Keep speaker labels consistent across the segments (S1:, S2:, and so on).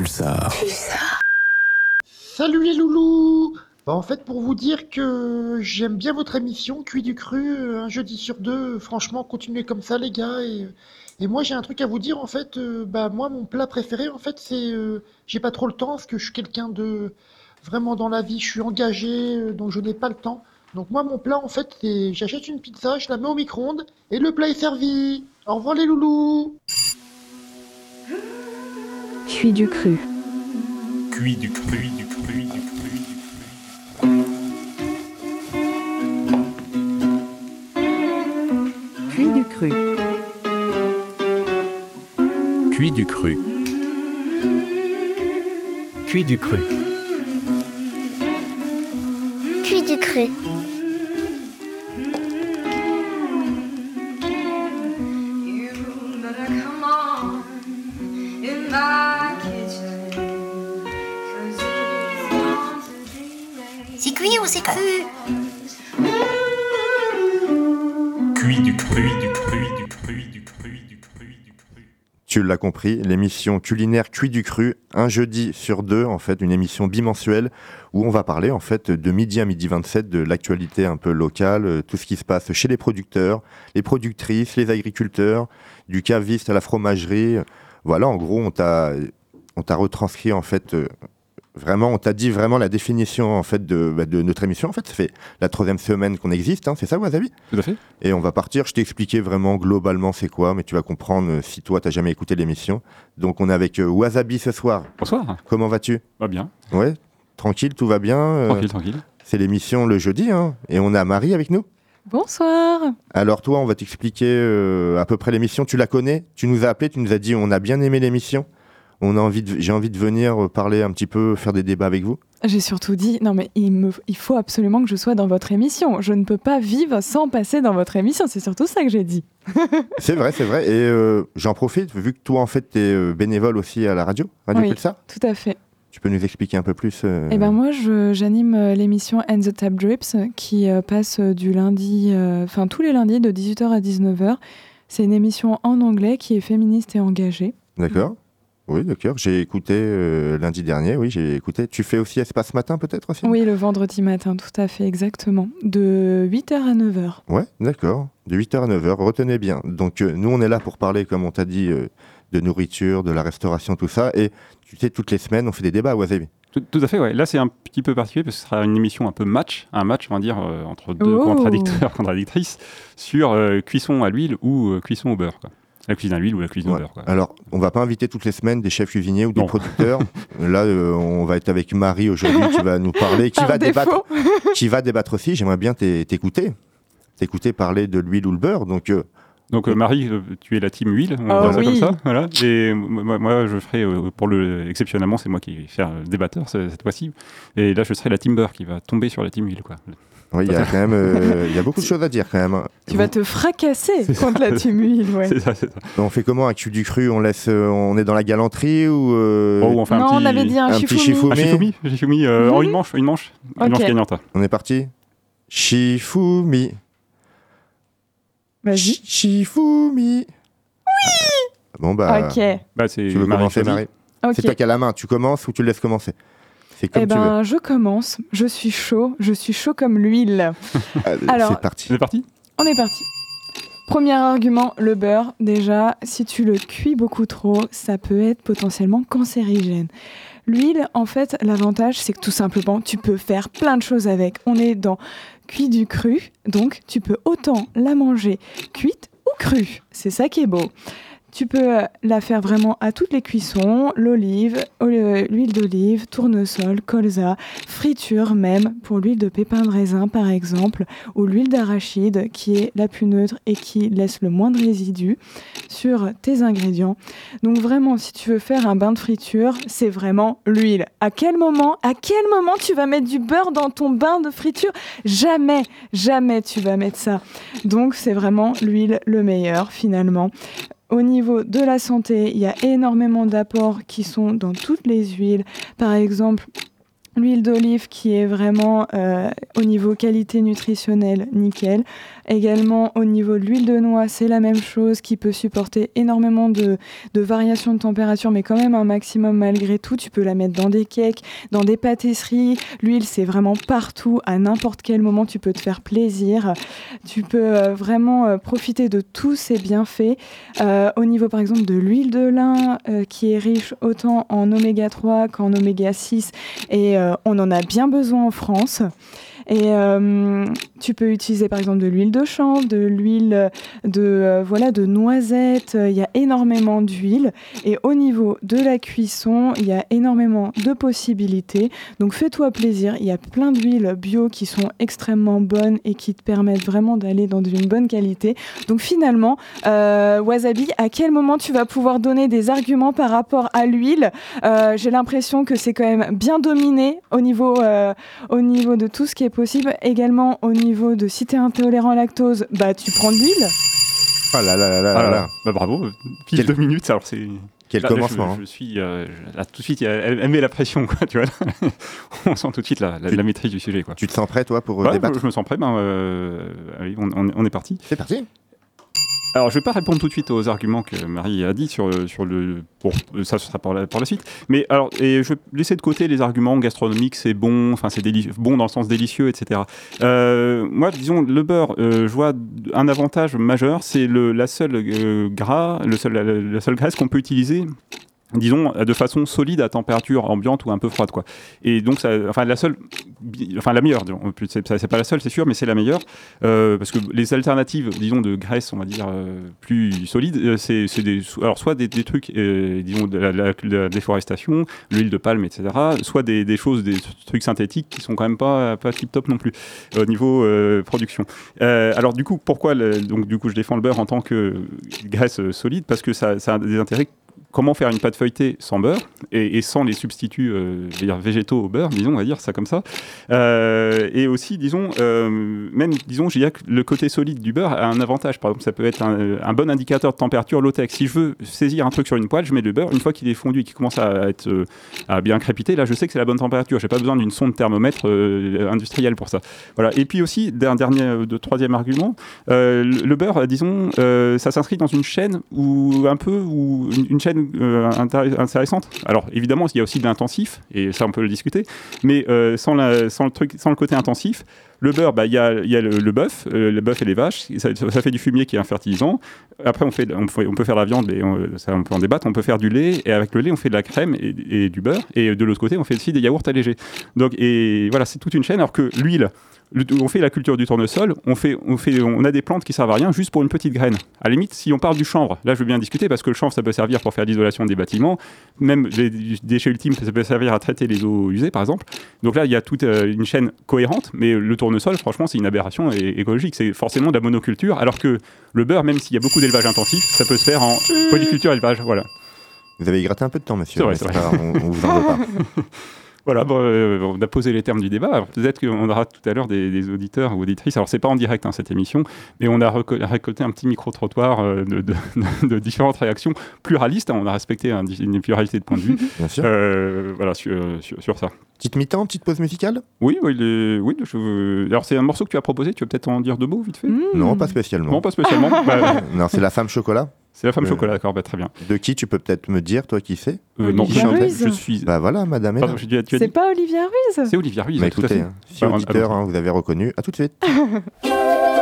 S1: Pulsar.
S2: Salut les loulous bah En fait, pour vous dire que j'aime bien votre émission, Cuit du Cru, euh, un jeudi sur deux. Franchement, continuez comme ça, les gars. Et, et moi, j'ai un truc à vous dire, en fait. euh, bah, moi, mon plat préféré, en fait, c'est... euh, j'ai pas trop le temps, parce que je suis quelqu'un de... Vraiment dans la vie, je suis engagé, donc je n'ai pas le temps. Donc moi, mon plat, en fait, c'est... J'achète une pizza, je la mets au micro-ondes, et le plat est servi. Au revoir les loulous
S3: Cuit du cru.
S1: Cuit du cru, du cru, du cru, du cru.
S3: Cuit du cru.
S1: Cuit du cru. Cuit du cru.
S4: Cuit du cru. Cru
S1: Cuit du cru, du cru, du cru, du cru, du cru, du cru.
S5: Tu l'as compris, l'émission culinaire Cuit du Cru, un jeudi sur deux, en fait, une émission bimensuelle où on va parler, en fait, de midi à midi 27 de l'actualité un peu locale, euh, tout ce qui se passe chez les producteurs, les productrices, les agriculteurs, du caviste à la fromagerie. Voilà, en gros, on t'a, on t'a retranscrit, en fait, euh, vraiment, on t'a dit vraiment la définition, en fait, de, bah, de notre émission. En fait, ça fait la troisième semaine qu'on existe, hein, c'est ça, Wasabi?
S6: Tout à fait.
S5: et on va partir. Je t'ai expliqué vraiment globalement c'est quoi, mais tu vas comprendre euh, si toi t'as jamais écouté l'émission. Donc on est avec euh, Wasabi ce soir.
S6: Bonsoir.
S5: Comment vas-tu?
S6: Va bien.
S5: Ouais, tranquille, tout va bien. euh,
S6: Tranquille, tranquille.
S5: c'est l'émission le jeudi, hein, et on a Marie avec nous.
S3: Bonsoir.
S5: Alors toi, on va t'expliquer euh, à peu près l'émission. Tu la connais? Tu nous as appelé, tu nous as dit on a bien aimé l'émission. On a envie, j'ai envie de venir euh, parler un petit peu, faire des débats avec vous.
S7: J'ai surtout dit, non mais il, me, il faut absolument que je sois dans votre émission. Je ne peux pas vivre sans passer dans votre émission. C'est surtout ça que j'ai dit.
S5: C'est vrai, c'est vrai. Et euh, j'en profite, vu que toi en fait t'es euh, bénévole aussi à la radio, Radio
S7: Oui.
S5: Pulsar.
S7: Tout à fait.
S5: Tu peux nous expliquer un peu plus euh,
S7: Eh ben moi, j'anime l'émission And the Tap Drips qui passe du lundi, euh, enfin tous les lundis de 18h à 19h. C'est une émission en anglais qui est féministe et engagée.
S5: D'accord. Oui, d'accord. J'ai écouté euh, lundi dernier, oui, j'ai écouté. Tu fais aussi Espace Matin peut-être aussi?
S7: Oui, le vendredi matin, tout à fait, exactement. De 8h à 9h.
S5: Ouais, d'accord. De 8h à 9h, retenez bien. Donc euh, nous, on est là pour parler, comme on t'a dit, euh, de nourriture, de la restauration, tout ça. Et tu sais, toutes les semaines, on fait des débats à Wasabi.
S6: Tout, tout à fait, ouais. Là, c'est un petit peu particulier parce que ce sera une émission un peu match, un match, on va dire, euh, entre deux
S7: Oh.
S6: contradicteurs, contradictrices, sur euh, cuisson à l'huile ou euh, cuisson au beurre. Quoi. La cuisine à l'huile ou la cuisine
S5: Ouais.
S6: au beurre. Quoi.
S5: Alors, on va pas inviter toutes les semaines des chefs cuisiniers ou des
S6: Non.
S5: producteurs. Là, euh, on va être avec Marie aujourd'hui qui va nous parler, qui
S7: Par
S5: va débattre, qui va débattre aussi. J'aimerais bien t'é- t'écouter, t'écouter parler de l'huile ou le beurre. Donc, euh,
S6: Donc, euh, Marie, euh, tu es la team huile, on
S7: Oh
S6: va dire ça
S7: oui.
S6: comme ça. Voilà. Et moi, moi, je ferai, euh, pour le, exceptionnellement, c'est moi qui vais faire le débatteur ce- cette fois-ci. Et là, je serai la team beurre qui va tomber sur la team huile. Quoi.
S5: Oui, il y a quand même, euh, il y a beaucoup de choses à dire quand même.
S7: Tu vas te fracasser contre la tumule, ouais.
S6: C'est ça, c'est ça.
S5: On fait comment avec Cul du cru? On laisse, euh, on est dans la galanterie ou euh,
S6: Oh, on fait un
S7: non,
S6: petit...
S7: on avait dit un,
S5: un petit
S7: shifumi.
S6: Un shifumi, un shifumi, euh,
S7: Mhm.
S6: oh, une manche, une manche, une manche gagnante.
S5: on est parti Shifumi.
S7: Vas-y.
S5: Shifumi. Oui. Bon bah,
S7: Ok,
S6: Bah, c'est
S5: tu veux
S6: Marie
S5: commencer. Marie? C'est toi qui as la main. Tu commences ou tu le laisses commencer? C'est comme
S7: Eh
S5: tu veux.
S7: ben, je commence. Je suis chaud. Je suis chaud comme l'huile.
S5: Allez,
S7: alors-
S5: c'est parti.
S6: C'est parti?
S7: On est parti. Premier argument, le beurre. Déjà, si tu le cuis beaucoup trop, ça peut être potentiellement cancérigène. L'huile, en fait, l'avantage, c'est que tout simplement, tu peux faire plein de choses avec. On est dans cuit du cru, donc tu peux autant la manger cuite ou crue. C'est ça qui est beau. Tu peux euh, la faire vraiment à toutes les cuissons, l'olive, euh, l'huile d'olive, tournesol, colza, friture même, pour l'huile de pépin de raisin par exemple, ou l'huile d'arachide qui est la plus neutre et qui laisse le moins de résidus sur tes ingrédients. Donc vraiment, si tu veux faire un bain de friture, c'est vraiment l'huile. À quel moment, à quel moment tu vas mettre du beurre dans ton bain de friture? Jamais, jamais tu vas mettre ça. Donc c'est vraiment l'huile le meilleur finalement. Au niveau de la santé, il y a énormément d'apports qui sont dans toutes les huiles. Par exemple, l'huile d'olive qui est vraiment euh, au niveau qualité nutritionnelle nickel. Également au niveau de l'huile de noix, c'est la même chose qui peut supporter énormément de, de variations de température, mais quand même un maximum malgré tout. Tu peux la mettre dans des cakes, dans des pâtisseries. L'huile, c'est vraiment partout, à n'importe quel moment, tu peux te faire plaisir. Tu peux euh, vraiment euh, profiter de tous ces bienfaits. Au niveau par exemple de l'huile de lin, qui est riche autant en oméga 3 qu'en oméga 6, et on en a bien besoin en France. Et euh, tu peux utiliser par exemple de l'huile de chanvre, de l'huile de euh, voilà de noisettes. Il y a énormément d'huile. Et au niveau de la cuisson, il y a énormément de possibilités. Donc fais-toi plaisir. Il y a plein d'huiles bio qui sont extrêmement bonnes et qui te permettent vraiment d'aller dans une bonne qualité. Donc finalement, euh, Wasabi, à quel moment tu vas pouvoir donner des arguments par rapport à l'huile? Euh, J'ai l'impression que c'est quand même bien dominé au niveau, euh, au niveau de tout ce qui est possible. Également au niveau de si tu es intolérant au lactose, bah tu prends de l'huile.
S5: Ah là là là là
S6: Ah
S5: là
S6: là. Bah, bravo, pile
S5: Quel-
S6: deux minutes, alors c'est...
S5: Quel
S6: Là, là,
S5: commencement.
S6: je, je suis euh, je- là, tout de suite, elle, elle met la pression, quoi, tu vois. on sent tout de suite la, la-
S5: Tu-
S6: la maîtrise du sujet, quoi.
S5: Tu te sens prêt, toi, pour
S6: Ouais,
S5: débattre
S6: je, me sens prêt, ben, euh, allez, on, on est parti.
S5: C'est parti.
S6: Alors, je vais pas répondre tout de suite aux arguments que Marie a dit sur, sur le. Bon, ça, ce sera pour la, suite. Mais alors, et je vais laisser de côté les arguments gastronomiques, c'est bon, enfin, c'est bon dans le sens délicieux, etc. Euh, moi, disons, le beurre, euh, je vois un avantage majeur, c'est la seule euh, la seule graisse qu'on peut utiliser disons de façon solide à température ambiante ou un peu froide quoi. Et donc ça, enfin la seule enfin la meilleure c'est pas la seule c'est sûr mais c'est la meilleure euh, parce que les alternatives disons de graisse on va dire euh, plus solides euh, c'est des alors soit des, trucs euh, disons de la, déforestation l'huile de palme etc soit des, des choses des trucs synthétiques qui sont quand même pas pas tip top non plus au niveau euh, production. Euh, alors du coup pourquoi donc du coup je défends le beurre en tant que graisse euh, solide? Parce que ça a des intérêts comment faire une pâte feuilletée sans beurre et, sans les substituts euh, végétaux au beurre, disons, on va dire ça comme ça. Euh, et aussi, disons, euh, même, disons, je dirais que le côté solide du beurre a un avantage. Par exemple, ça peut être un, bon indicateur de température low-tech. Si je veux saisir un truc sur une poêle, je mets le beurre. Une fois qu'il est fondu et qu'il commence à être à bien crépiter, là, je sais que c'est la bonne température. J'ai pas besoin d'une sonde thermomètre industrielle pour ça. Voilà. Et puis aussi, d'un dernier, de troisième argument, le, beurre, disons, ça s'inscrit dans une chaîne ou un peu ou une chaîne euh, intér- intéressante. Alors évidemment, il y a aussi de l'intensif et ça on peut le discuter, mais euh, sans, la- sans le truc, sans le côté intensif. Le beurre, bah, il y a, y a le, bœuf, euh, le bœuf et les vaches, ça, fait du fumier qui est un fertilisant. Après, on, peut faire la viande, et on, peut en débattre. On peut faire du lait, et avec le lait, on fait de la crème et, du beurre. Et de l'autre côté, on fait aussi des yaourts allégés. Donc, et voilà, c'est toute une chaîne. Alors que l'huile, le- on fait la culture du tournesol, on, fait, on, fait, on a des plantes qui servent à rien juste pour une petite graine. À la limite, si on parle du chanvre, là je veux bien discuter parce que le chanvre ça peut servir pour faire l'isolation des bâtiments, même des déchets ultimes ça peut servir à traiter les eaux usées par exemple. Donc là il y a toute euh, une chaîne cohérente, mais le tournesol franchement c'est une aberration écologique, c'est forcément de la monoculture, alors que le beurre, même s'il y a beaucoup d'élevage intensif, ça peut se faire en polyculture élevage. Voilà.
S5: Vous avez gratté un peu de temps, monsieur.
S6: C'est vrai,
S5: mais
S6: c'est
S5: pas grave, on, on vous en veut pas.
S6: Voilà, bon, euh, on a posé les termes du débat. Peut-être qu'on aura tout à l'heure des, des auditeurs ou auditrices. Alors, c'est pas en direct hein, cette émission, mais on a récolté un petit micro-trottoir euh, de, de- de différentes réactions pluralistes. hein. On a respecté un- une pluralité de points de vue.
S5: Bien sûr.
S6: Euh, voilà, sur, sur- sur ça.
S5: Petite mi-temps, petite pause musicale?
S6: Oui, oui, les- oui je- alors c'est un morceau que tu as proposé. Tu veux peut-être en dire deux mots vite fait?
S7: Mmh.
S5: Non, pas spécialement.
S6: Non, pas spécialement. Bah,
S5: Non, c'est la femme chocolat.
S6: C'est la femme
S5: Euh,
S6: chocolat, d'accord, bah, très bien.
S5: De qui tu peux peut-être me dire, toi qui sais
S6: Euh, non,
S7: Olivia
S6: je,
S7: Ruiz.
S6: je suis.
S5: Bah voilà, madame.
S6: Pardon, j'ai dit- tu
S7: C'est
S6: dit-
S7: pas Olivia Ruiz
S6: C'est Olivia Ruiz,
S5: Bah
S6: tout à
S5: écoutez,
S6: fait.
S5: hein, si
S6: Bah,
S5: auditeur,
S6: allons-y.
S5: hein, vous avez reconnu, à tout de suite.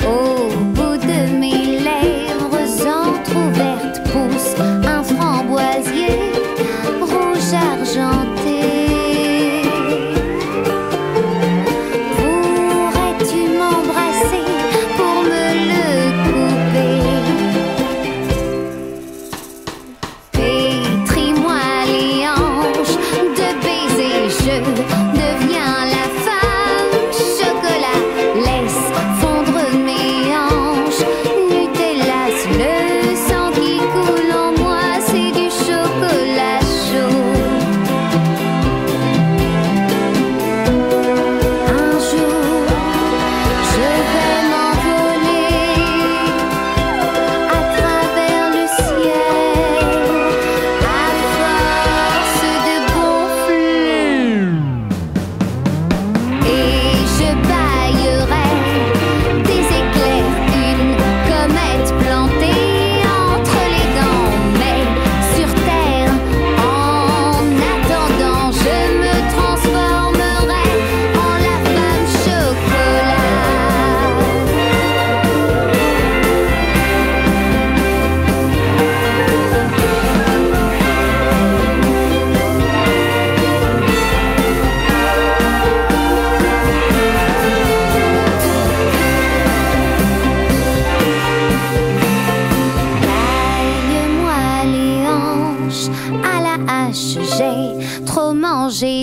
S4: Oh.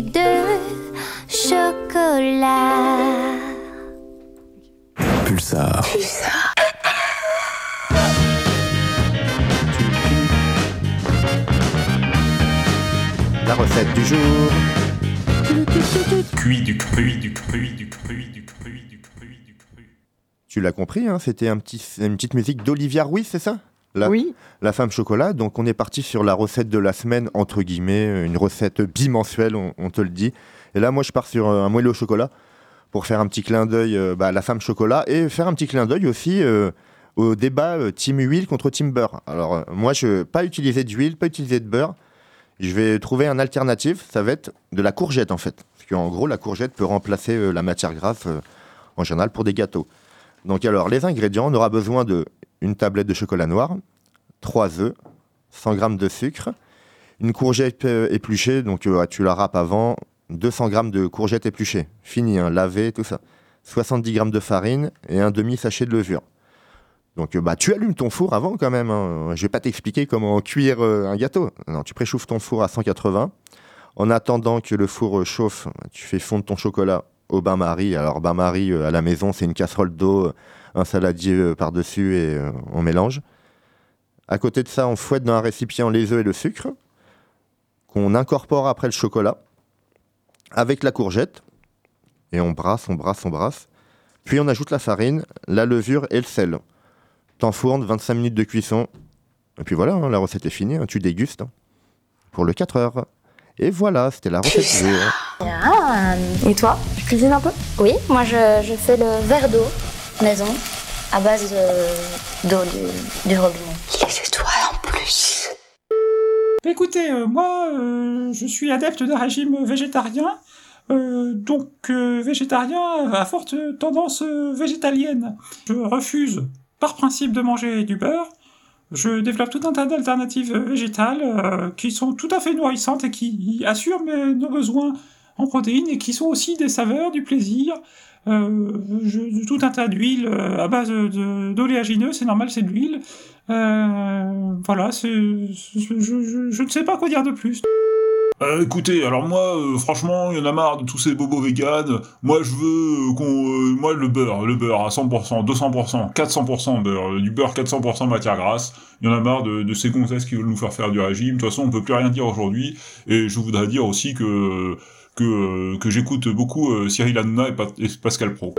S4: De chocolat.
S1: Pulsar.
S5: La recette du jour.
S1: Cuit du cru, du cru, du cru, du cru, du cru, du cru.
S5: Tu l'as compris, hein, c'était un petit, une petite musique d'Olivia Ruiz, c'est ça? La,
S7: Oui.
S5: la femme chocolat. Donc on est parti sur la recette de la semaine, entre guillemets, une recette bimensuelle, on, on te le dit. Et là, moi, je pars sur euh, un moelleux au chocolat pour faire un petit clin d'œil euh, bah, à la femme chocolat et faire un petit clin d'œil aussi euh, au débat euh, team huile contre team beurre. Alors euh, moi, je vais pas utiliser d'huile, pas utiliser de beurre. Je vais trouver un alternative, ça va être de la courgette en fait. Parce qu'en gros, la courgette peut remplacer euh, la matière grasse euh, en général pour des gâteaux. Donc alors, les ingrédients, on aura besoin de une tablette de chocolat noir, 3 œufs, 100 g de sucre, une courgette euh, épluchée, donc euh, tu la râpes avant, 200 g de courgettes épluchées, fini, hein, lavées, tout ça. 70 g de farine et un demi-sachet de levure. Donc euh, bah, tu allumes ton four avant quand même. hein. Je vais pas t'expliquer comment cuire un gâteau. Non, tu préchauffes ton four à 180. En attendant que le four chauffe, tu fais fondre ton chocolat au bain-marie. Alors bain-marie euh, à la maison, c'est une casserole d'eau, euh, un saladier euh, par-dessus et on mélange. À côté de ça, on fouette dans un récipient les œufs et le sucre qu'on incorpore après le chocolat avec la courgette et on brasse, on brasse, on brasse. Puis on ajoute la farine, la levure et le sel. T'enfournes 25 minutes de cuisson. Et puis voilà, hein, la recette est finie, hein, tu dégustes hein, pour le 4 heures. Et voilà, c'était la recette
S8: et toi? Tu cuisines un peu? Oui, moi je, je fais le verre d'eau maison à base de- d'eau du, du robinet. Les étoiles en plus.
S9: Écoutez, euh, moi, euh, je suis adepte d'un régime végétarien, euh, donc euh, végétarien à forte tendance euh, végétalienne. Je refuse, par principe, de manger du beurre. Je développe tout un tas d'alternatives végétales euh, qui sont tout à fait nourrissantes et qui assurent mes- nos besoins en protéines et qui sont aussi des saveurs, du plaisir. Euh, tout un tas d'huiles euh, à base d'oléagineux, c'est normal, c'est de l'huile. Euh, voilà, je, ne sais pas quoi dire de plus.
S10: Écoutez, alors moi, franchement, il y en a marre de tous ces bobos véganes. Moi, je veux qu'on, moi, le beurre, le beurre à 100%, 200%, 400% beurre, du beurre 400% matière grasse. Il y en a marre de, de ces gonzesses qui veulent nous faire faire du régime. De toute façon, on peut plus rien dire aujourd'hui. Et je voudrais dire aussi que que, euh, que j'écoute beaucoup euh, Cyril Hanouna et, Pascal Pro.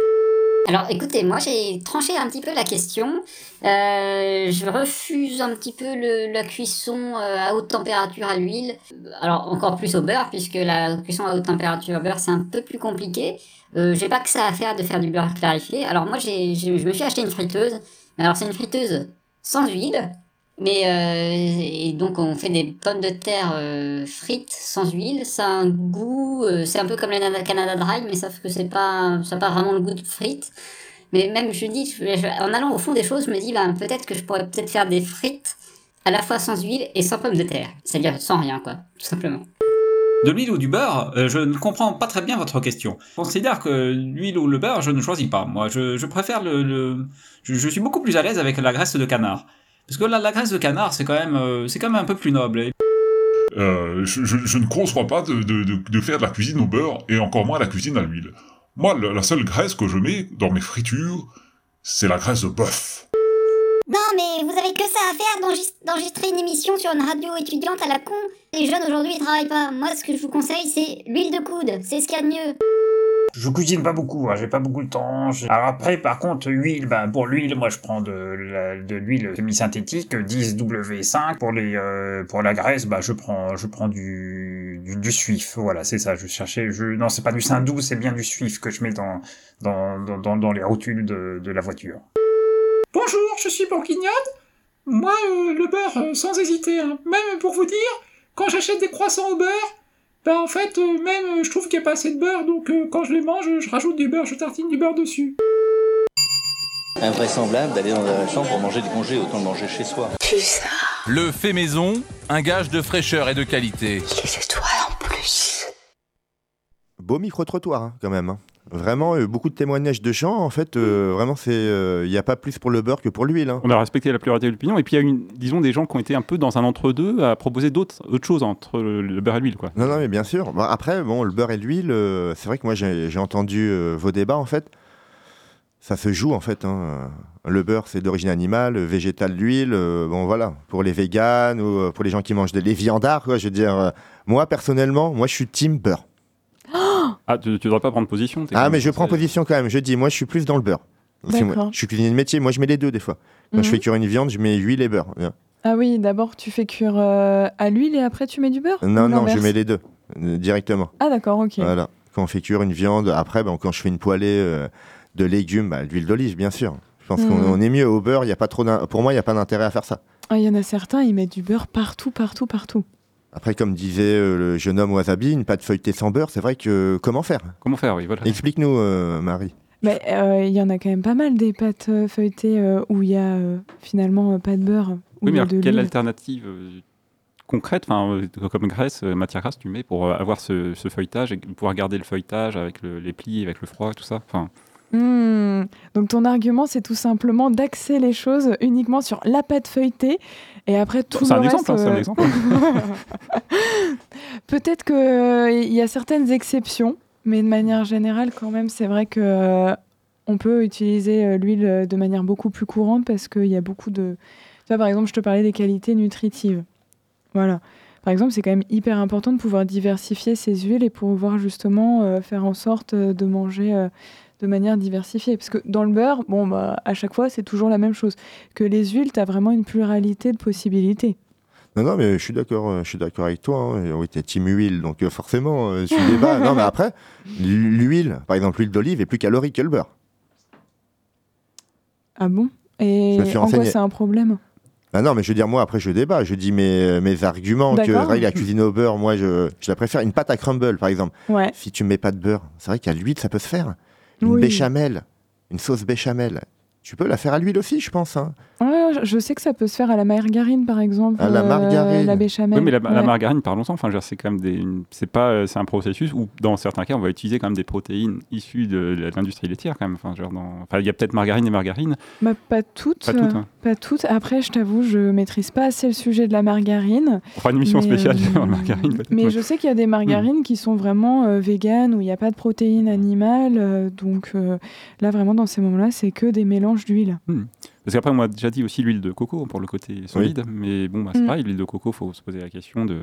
S11: Alors écoutez, moi j'ai tranché un petit peu la question. Euh, je refuse un petit peu la cuisson à haute température à l'huile. Alors encore plus au beurre, puisque la cuisson à haute température au beurre c'est un peu plus compliqué. J'ai pas que ça à faire de faire du beurre clarifié. Alors moi j'ai- je me suis acheté une friteuse. Alors c'est une friteuse sans huile. Mais euh, et donc on fait des pommes de terre euh, frites sans huile, ça a un goût, euh, c'est un peu comme Nana- Canada Dry, mais sauf que c'est pas, ça n'a pas vraiment le goût de frites. Mais même je dis, en allant au fond des choses, je me dis, ben, peut-être que je pourrais peut-être faire des frites à la fois sans huile et sans pommes de terre, c'est-à-dire sans rien quoi, tout simplement.
S12: De l'huile ou du beurre, euh, je ne comprends pas très bien votre question. Je considère que l'huile ou le beurre, je ne choisis pas. Moi, je, je préfère le... le- je suis beaucoup plus à l'aise avec la graisse de canard. Parce que la, la graisse de canard, c'est quand même, euh, c'est quand même un peu plus noble. Et
S10: Euh, je, je- je ne conçois pas de, de- de- de faire de la cuisine au beurre et encore moins la cuisine à l'huile. Moi, la, la seule graisse que je mets dans mes fritures, c'est la graisse de bœuf.
S8: Non, mais vous avez que ça à faire d'enregist- d'enregistrer une émission sur une radio étudiante à la con. Les jeunes aujourd'hui ils travaillent pas. Moi, ce que je vous conseille, c'est l'huile de coude. C'est ce qu'il y a de mieux.
S9: Je cuisine pas beaucoup, hein, j'ai pas beaucoup de temps. Alors après, par contre, huile, ben, pour l'huile, moi je prends de, l'huile semi-synthétique, 10W5. Pour, les, euh, pour la graisse, bah, je prends, je prends du, du, suif. Voilà, c'est ça, je cherchais. Je... Non, c'est pas du sein doux, c'est bien du suif que je mets dans, dans, dans, dans, les rotules de, de la voiture. Bonjour, je suis bourguignonne. Moi, euh, le beurre, euh, sans hésiter. hein. Même pour vous dire, quand j'achète des croissants au beurre, bah en fait, euh, même euh, je trouve qu'il n'y a pas assez de beurre, donc euh, quand je les mange, je rajoute du beurre, je tartine du beurre dessus.
S13: Invraisemblable d'aller dans la chambre pour manger du congé, autant le manger chez soi.
S14: Le fait maison, un gage de fraîcheur et de qualité.
S5: Beau micro-trottoir, hein, quand même. hein. Vraiment, euh, beaucoup de témoignages de gens, en fait, euh, vraiment, c'est, il n'y a pas plus pour le beurre que pour l'huile. hein.
S6: On a respecté la pluralité de l'opinion. Et puis, il y a une, disons, des gens qui ont été un peu dans un entre-deux à proposer d'autres autre choses entre le, le beurre et l'huile. quoi.
S5: Non, non, mais bien sûr. Après, bon, le beurre et l'huile, euh, c'est vrai que moi, j'ai j'ai entendu euh, vos débats, en fait. Ça se joue, en fait. hein. Le beurre, c'est d'origine animale, végétale, l'huile. euh, bon, voilà. Pour les véganes ou euh, pour les gens qui mangent des les viandards, quoi. Je veux dire, euh, moi, personnellement, moi, je suis team beurre.
S6: Ah, tu ne devrais pas prendre position.
S5: Ah, mais je prends position quand même. Je dis, moi, je suis plus dans le beurre. Moi,
S7: D'accord.
S5: je suis cuisinier de métier. Moi, je mets les deux, des fois. Quand je
S7: Mhm.
S5: fais cuire une viande, je mets huile et beurre.
S7: Ah oui, d'abord tu fais cuire euh, à l'huile et après tu mets du beurre
S5: Non, non, je mets les deux, euh, directement.
S7: Ah d'accord, ok.
S5: Voilà. Quand on fait cuire une viande, après, ben, quand je fais une poêlée euh, de légumes, bah, l'huile d'olive, bien sûr. Je pense
S7: Mhm.
S5: qu'on on est mieux au beurre. Il y a pas trop Pour moi, il n'y a pas d'intérêt à faire ça.
S7: Ah, il y en a certains, ils mettent du beurre partout, partout, partout.
S5: Après, comme disait euh, le jeune homme Wasabi, une pâte feuilletée sans beurre, c'est vrai que comment faire?
S6: Comment faire, oui, voilà.
S5: Explique-nous, euh, Marie.
S7: Mais euh, il y en a quand même pas mal des pâtes feuilletées euh, où il y a euh, finalement pas de beurre.
S6: Oui, mais alors, quelle alternative concrète, enfin, euh, comme graisse, euh, matière grasse, tu mets pour euh, avoir ce, ce feuilletage et pouvoir garder le feuilletage avec le- les plis, avec le froid, tout ça?
S7: Hmm. Donc ton argument, c'est tout simplement d'axer les choses uniquement sur la pâte feuilletée et après tout le
S6: un
S7: reste.
S6: exemple, hein, c'est un
S7: euh,
S6: exemple.
S7: Peut-être qu'il y a certaines exceptions, mais de manière générale, quand même, c'est vrai que euh, on peut utiliser euh, l'huile euh, de manière beaucoup plus courante parce qu'il y a beaucoup de. Tu vois, par exemple, je te parlais des qualités nutritives. Voilà. Par exemple, c'est quand même hyper important de pouvoir diversifier ces huiles et pouvoir justement euh, faire en sorte euh, de manger euh, de manière diversifiée. Parce que dans le beurre, bon, bah, à chaque fois, c'est toujours la même chose. Que les huiles, tu as vraiment une pluralité de possibilités.
S5: Non, non, mais je suis d'accord, euh, je suis d'accord avec toi. hein. Oui, t'es team huile, donc euh, forcément, euh, je suis débat. non, mais après, l'huile, par exemple, l'huile d'olive est plus calorique que le beurre.
S7: Ah bon? Et en quoi c'est un problème?
S5: Ah non, mais je veux dire, moi, après, je débat. Je dis mes, mes arguments. Que, vrai la cuisine au beurre, moi, je, je la préfère. Une pâte à crumble, par exemple.
S7: Ouais.
S5: Si tu mets pas de beurre, c'est vrai qu'à l'huile, ça peut se faire. Une
S7: Oui.
S5: béchamel, une sauce béchamel. Tu peux la faire à l'huile aussi, je pense. hein.
S7: Ouais, je- sais que ça peut se faire à la margarine, par exemple.
S5: À la
S7: euh,
S5: margarine.
S7: la béchamel.
S6: Oui, mais la, margarine, parlons-en. Enfin, je veux dire, c'est quand même des, c'est pas, euh, c'est un processus où, dans certains cas, on va utiliser quand même des protéines issues de, l'industrie laitière, quand même. Enfin, genre dans- enfin, il y a peut-être margarine et margarine.
S7: Bah, pas toutes.
S6: Pas toutes,
S7: euh,
S6: hein.
S7: pas toutes. Après, je t'avoue, je maîtrise pas assez le sujet de la margarine.
S6: On fera une émission
S7: Mais,
S6: spéciale
S7: euh,
S6: sur la margarine.
S7: Mais
S6: ouais.
S7: je sais qu'il y a des margarines qui sont vraiment euh, véganes, où il n'y a pas de protéines animales. euh, donc euh, là, vraiment, dans ces moments-là, c'est que des mélanges d'huile.
S6: Hmm. Parce qu'après, on m'a déjà dit aussi l'huile de coco pour le côté solide. Mais bon, bah, c'est
S7: Mm.
S6: pareil, l'huile de coco, il faut se poser la question de,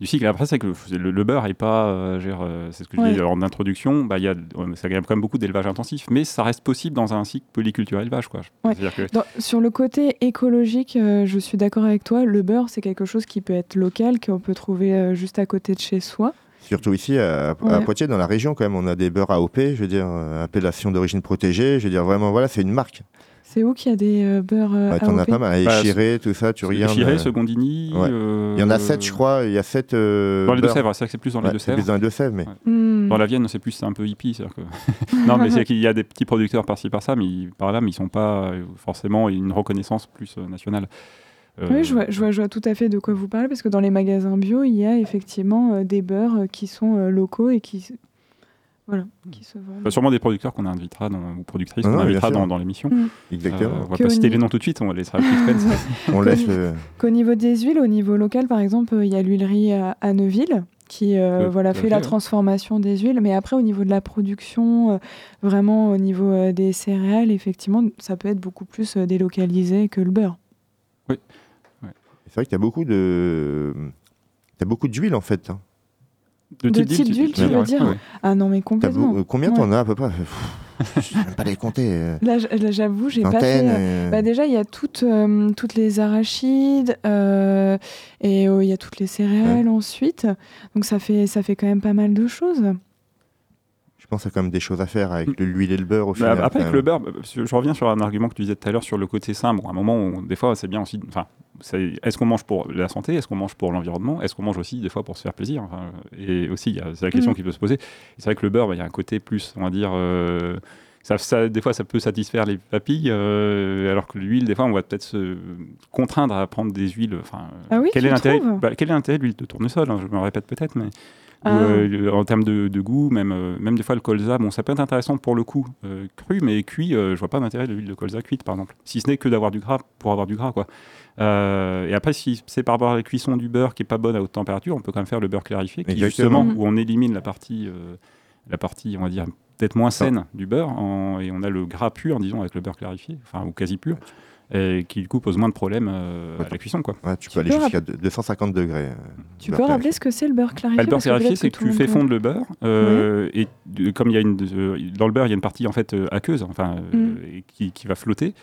S6: du cycle. Après, c'est que le, le- le beurre est pas. euh, euh, c'est ce que je
S7: Ouais.
S6: disais en introduction. Bah, il y a, ça gagne quand même beaucoup d'élevage intensif. Mais ça reste possible dans un cycle polyculture élevage. Quoi.
S7: Ouais.
S6: Que.
S7: Dans- sur le côté écologique, euh, je suis d'accord avec toi. Le beurre, c'est quelque chose qui peut être local, qu'on peut trouver euh, juste à côté de chez soi.
S5: Surtout ici, à, à
S7: Ouais.
S5: Poitiers, dans la région, quand même, on a des beurres AOP, je veux dire, euh, appellation d'origine protégée. Je veux dire, vraiment, voilà, c'est une marque.
S7: C'est où qu'il y a des euh, beurres euh,
S5: Ouais, T'en as pas mal.
S6: Bah,
S5: Échiré, tout ça, tu regardes.
S6: Chiré,
S5: euh,
S6: Secondini.
S5: ouais.
S6: euh,
S5: Il y en a sept, je crois. Il y a sept. euh,
S6: Dans les. Deux-Sèvres, c'est vrai que c'est plus dans les
S5: Ouais, c'est
S6: Deux-Sèvres.
S5: plus dans les Deux-Sèvres, mais.
S7: Hmm.
S6: Dans la Vienne, c'est plus un peu hippie. c'est-à-dire Que... non, mais c'est qu'il y a des petits producteurs par-ci par-ça, mais ils- par là, mais ils sont pas euh, forcément une reconnaissance plus euh, nationale. Euh,
S7: Oui, je vois, je, vois, je vois tout à fait de quoi vous parlez, parce que dans les magasins bio, il y a effectivement euh, des beurres euh, qui sont euh, locaux et qui, voilà, qui se vendent.
S6: Bah, sûrement des producteurs qu'on invitera dans, ou productrices
S5: Non,
S6: qu'on invitera dans, dans l'émission.
S7: Mm.
S5: Exactement.
S6: Euh, on va
S7: Que
S6: pas citer
S7: ni-
S6: les noms tout de suite, on va laisser le suspense.
S5: On
S7: Qu'au
S5: laisse
S7: ni-
S5: le.
S7: Qu'au niveau des huiles, au niveau local, par exemple, il y a l'huilerie à, à Neuville qui euh,
S6: Euh,
S7: voilà, fait
S6: fait,
S7: la
S6: ouais.
S7: transformation des huiles. Mais après, au niveau de la production, euh, vraiment au niveau euh, des céréales, effectivement, ça peut être beaucoup plus euh, délocalisé que le beurre.
S6: Oui.
S5: C'est vrai que tu as beaucoup de. T'as beaucoup d'huile en fait. hein.
S7: De type d'huile, tu veux dire Ah non, mais
S5: T'as
S7: complètement.
S5: beau- euh, Combien
S7: Ouais.
S5: t'en as à peu près? Pff, Je sais même pas les compter. euh.
S7: Là, j- là, j'avoue, j'ai pas
S5: Vingtaine,
S7: fait.
S5: euh.
S7: Bah, déjà, il y a toutes, euh, toutes les arachides euh, et euh, il y a toutes les céréales ensuite. Donc ça fait, ça fait quand même pas mal de choses.
S5: Je pense qu'il y a quand même des choses à faire avec le- l'huile et le beurre au
S6: Bah,
S5: final.
S6: après, avec le beurre, bah, que je reviens sur un argument que tu disais tout à l'heure sur le côté sain. Bon, à un moment, on- des fois, c'est bien aussi. Enfin, est-ce qu'on mange pour la santé? Est-ce qu'on mange pour l'environnement? Est-ce qu'on mange aussi des fois pour se faire plaisir? Enfin, Et aussi, c'est la question
S7: Mm.
S6: qui peut se poser. C'est vrai que le beurre, bah, il y a un côté plus, on va dire, euh, ça, ça- des fois, ça peut satisfaire les papilles, euh, alors que l'huile, des fois, on va peut-être se contraindre à prendre des huiles. Enfin,
S7: Ah oui,
S6: quel
S7: tu
S6: est l'intérêt
S7: trouves
S6: bah, Quel est l'intérêt de l'huile de tournesol hein, Je me répète peut-être, mais
S7: Ah.
S6: euh, en termes de, de goût, même, euh, même des fois le colza, bon, ça peut être intéressant pour le coup euh, cru, mais cuit, euh, je vois pas d'intérêt de l'huile de colza cuite, par exemple. Si ce n'est que d'avoir du gras pour avoir du gras, quoi. Euh, et après, si c'est par rapport à la cuisson du beurre qui est pas bonne à haute température, on peut quand même faire le beurre clarifié, qui justement où on élimine la partie, euh, la partie, on va dire peut-être moins saine du beurre, en- et on a le gras pur, disons, avec le beurre clarifié, enfin ou quasi pur, et qui du coup pose moins de problèmes euh, à la cuisson, quoi.
S5: Ouais, tu peux aller jusqu'à deux- 250 degrés. euh,
S7: Tu peux
S5: clarifié.
S7: rappeler ce que c'est le beurre clarifié?
S6: Bah, le beurre clarifié, c'est
S7: que
S6: tu fais fondre le beurre, euh, et de- comme il y a une, dans le beurre, il y a une partie en fait euh, aqueuse, enfin, euh,
S7: Mm.
S6: qui, qui va flotter.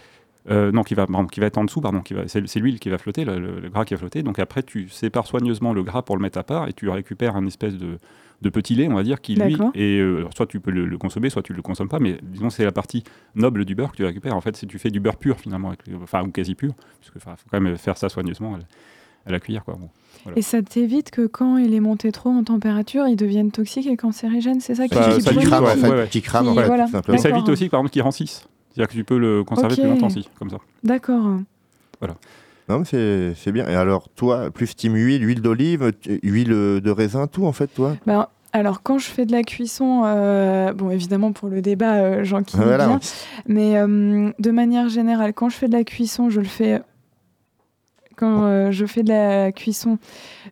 S6: Euh, non, qui va, pardon, qui va être en dessous, pardon, qui va, c'est, c'est l'huile qui va flotter, le, le- le gras qui va flotter. Donc après, tu sépares soigneusement le gras pour le mettre à part et tu récupères un espèce de, de petit lait, on va dire, qui lui, et euh, soit tu peux le, le consommer, soit tu le consommes pas, mais disons c'est la partie noble du beurre que tu récupères. En fait, si tu fais du beurre pur finalement, avec enfin ou quasi pur, parce qu'il faut quand même faire ça soigneusement à la, à la cuillère, quoi. Bon, voilà.
S7: Et ça t'évite que quand il est monté trop en température, il devienne toxique et cancérigène, c'est ça qui, qui
S6: ça
S7: brûle
S6: limite, ouais,
S5: qui-
S6: ouais, ouais.
S5: qui crame, en fait,
S7: voilà.
S6: Et ça évite aussi, par exemple, qu'il rancisse. C'est-à-dire que tu peux le conserver plus longtemps aussi, comme ça.
S7: D'accord.
S6: Voilà.
S5: Non, mais c'est c'est bien. Et alors, toi, plus team huile, huile d'olive, huile de raisin, tout en fait, toi?
S7: Ben, alors, quand je fais de la cuisson, euh, bon, évidemment, pour le débat, euh, j'en
S5: Voilà.
S7: Mais euh, de manière générale, quand je fais de la cuisson, je le fais. Quand euh, je fais de la cuisson,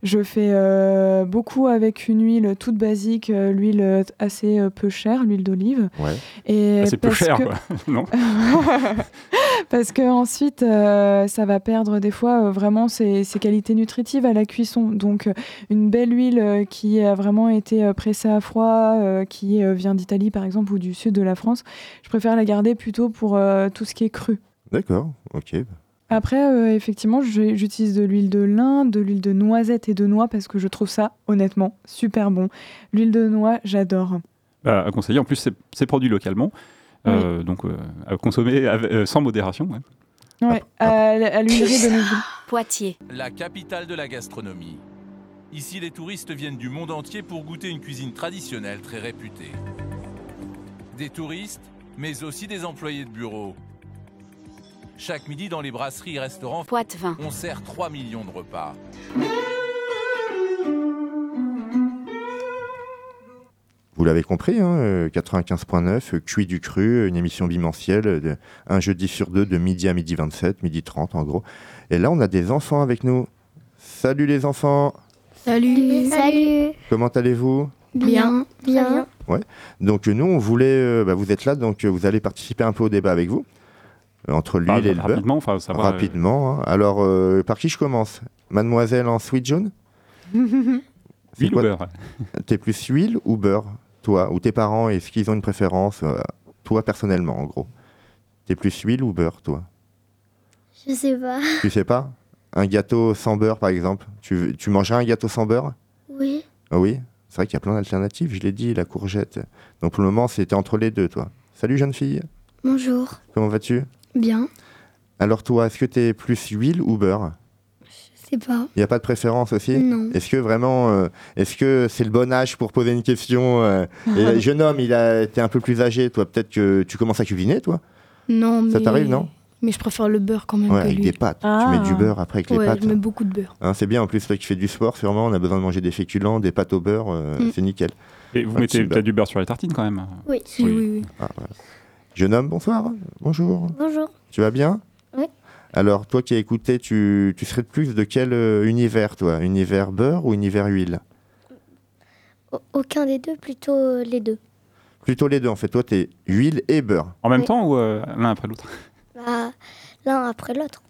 S7: je fais euh, beaucoup avec une huile toute basique, euh, l'huile assez peu chère, l'huile d'olive.
S5: Ouais.
S7: Et
S6: Ah, c'est peu cher,
S7: que-
S6: quoi. non
S7: parce que ensuite, ça va perdre des fois vraiment ses, ses qualités nutritives à la cuisson. Donc, une belle huile qui a vraiment été pressée à froid, qui vient d'Italie par exemple ou du sud de la France, je préfère la garder plutôt pour tout ce qui est cru.
S5: D'accord, ok.
S7: Après, euh, effectivement, j'utilise de l'huile de lin, de l'huile de noisette et de noix parce que je trouve ça, honnêtement, super bon. L'huile de noix, j'adore.
S6: Bah, à conseiller. En plus, c'est, produit localement. Euh, donc, euh, à consommer avec- euh, sans modération. ouais.
S7: Ouais, à, à l'huilerie de Neuville.
S15: Poitiers.
S14: La capitale de la gastronomie. Ici, les touristes viennent du monde entier pour goûter une cuisine traditionnelle très réputée. Des touristes, mais aussi des employés de bureau. Chaque midi, dans les brasseries et restaurants,
S15: Poitevin.
S14: on sert 3 millions de repas.
S5: Vous l'avez compris, hein, euh, 95.9, euh, Cuit du Cru, une émission bimensielle, euh, de- un jeudi sur deux, de midi à midi 27, midi 30 en gros. Et là, on a des enfants avec nous. Salut les enfants,
S8: Salut. Salut.
S5: comment allez-vous?
S8: Bien. Bien.
S5: Ouais. Donc euh, nous, on voulait, euh, bah, vous êtes là, donc euh, vous allez participer un peu au débat avec vous, euh, entre l'huile et le beurre.
S6: rapidement, enfin, ça va, euh,
S5: Rapidement. hein. Alors, euh, par qui je commence? Mademoiselle en sweet jaune?
S6: Huile ou beurre?
S5: T'es plus huile ou beurre, toi? Ou tes parents, est-ce qu'ils ont une préférence euh, Toi, personnellement, en gros? T'es plus huile ou beurre, toi?
S8: Je sais pas.
S5: Tu sais pas? Un gâteau sans beurre, par exemple? Tu, tu mangerais un gâteau sans beurre?
S8: Oui.
S5: Ah Oui? C'est vrai qu'il y a plein d'alternatives, je l'ai dit, la courgette. Donc pour le moment, c'était entre les deux, toi. Salut, jeune fille.
S8: Bonjour.
S5: Comment vas-tu?
S8: Bien.
S5: Alors toi, est-ce que t'es plus huile ou beurre?
S8: Je sais pas.
S5: Il n'y a pas de préférence aussi?
S8: Non.
S5: Est-ce que vraiment, euh, est-ce que c'est le bon âge pour poser une question euh, et le jeune homme, il a été un peu plus âgé, toi, peut-être que tu commences à cuisiner, toi?
S16: Non, mais.
S5: Ça t'arrive, non?
S16: Mais je préfère le beurre quand même
S5: Ouais,
S16: que
S5: avec
S16: l'huile.
S5: des pâtes. Tu mets du beurre après avec les
S16: ouais,
S5: pâtes.
S16: je mets beaucoup de beurre.
S5: Hein, c'est bien, en plus, toi qui fais du sport, sûrement, on a besoin de manger des féculents, des pâtes au beurre, euh,
S16: Mm.
S5: c'est nickel.
S6: Et vous mettez
S5: petit beurre.
S6: peut-être du beurre sur les tartines quand même
S8: Oui.
S16: Oui, oui.
S5: Ah. Jeune homme, bonsoir. Bonjour.
S8: Bonjour.
S5: Tu vas bien
S8: Oui.
S5: Alors, toi qui as écouté, tu, tu serais de plus de quel euh, univers, toi? Univers beurre ou univers huile?
S8: Au- Aucun des deux, plutôt euh, les deux.
S5: Plutôt les deux, en fait. Toi, t'es huile et beurre.
S6: En même
S8: Oui.
S6: temps ou euh, l'un après l'autre?
S8: Bah, l'un après l'autre.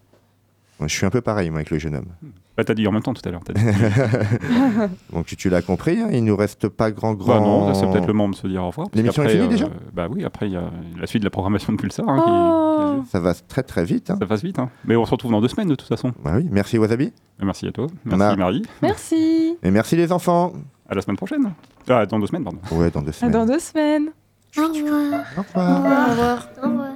S5: Je suis un peu pareil, moi, avec le jeune homme.
S6: Bah, T'as dit en même temps tout à l'heure.
S5: Donc, tu, tu l'as compris, hein, il nous reste pas grand, grand...
S6: Bah non, c'est peut-être le moment de se dire au revoir.
S5: L'émission est finie, déjà
S6: euh, Bah oui, après il y a la suite de la programmation de Pulsar. hein,
S7: Oh.
S6: qui-
S5: Ça va très très vite. hein.
S6: Ça passe vite. hein. Mais on se retrouve dans deux semaines de toute façon.
S5: Bah oui, merci Wasabi.
S6: Merci à toi. Merci
S5: a-
S6: Marie.
S7: Merci.
S5: Et merci les enfants.
S6: À la semaine prochaine. Ah, dans deux semaines, pardon.
S5: Ouais, dans deux
S7: À
S5: semaines.
S7: dans deux semaines.
S8: Au revoir.
S5: Au revoir.
S8: Au revoir. Au revoir.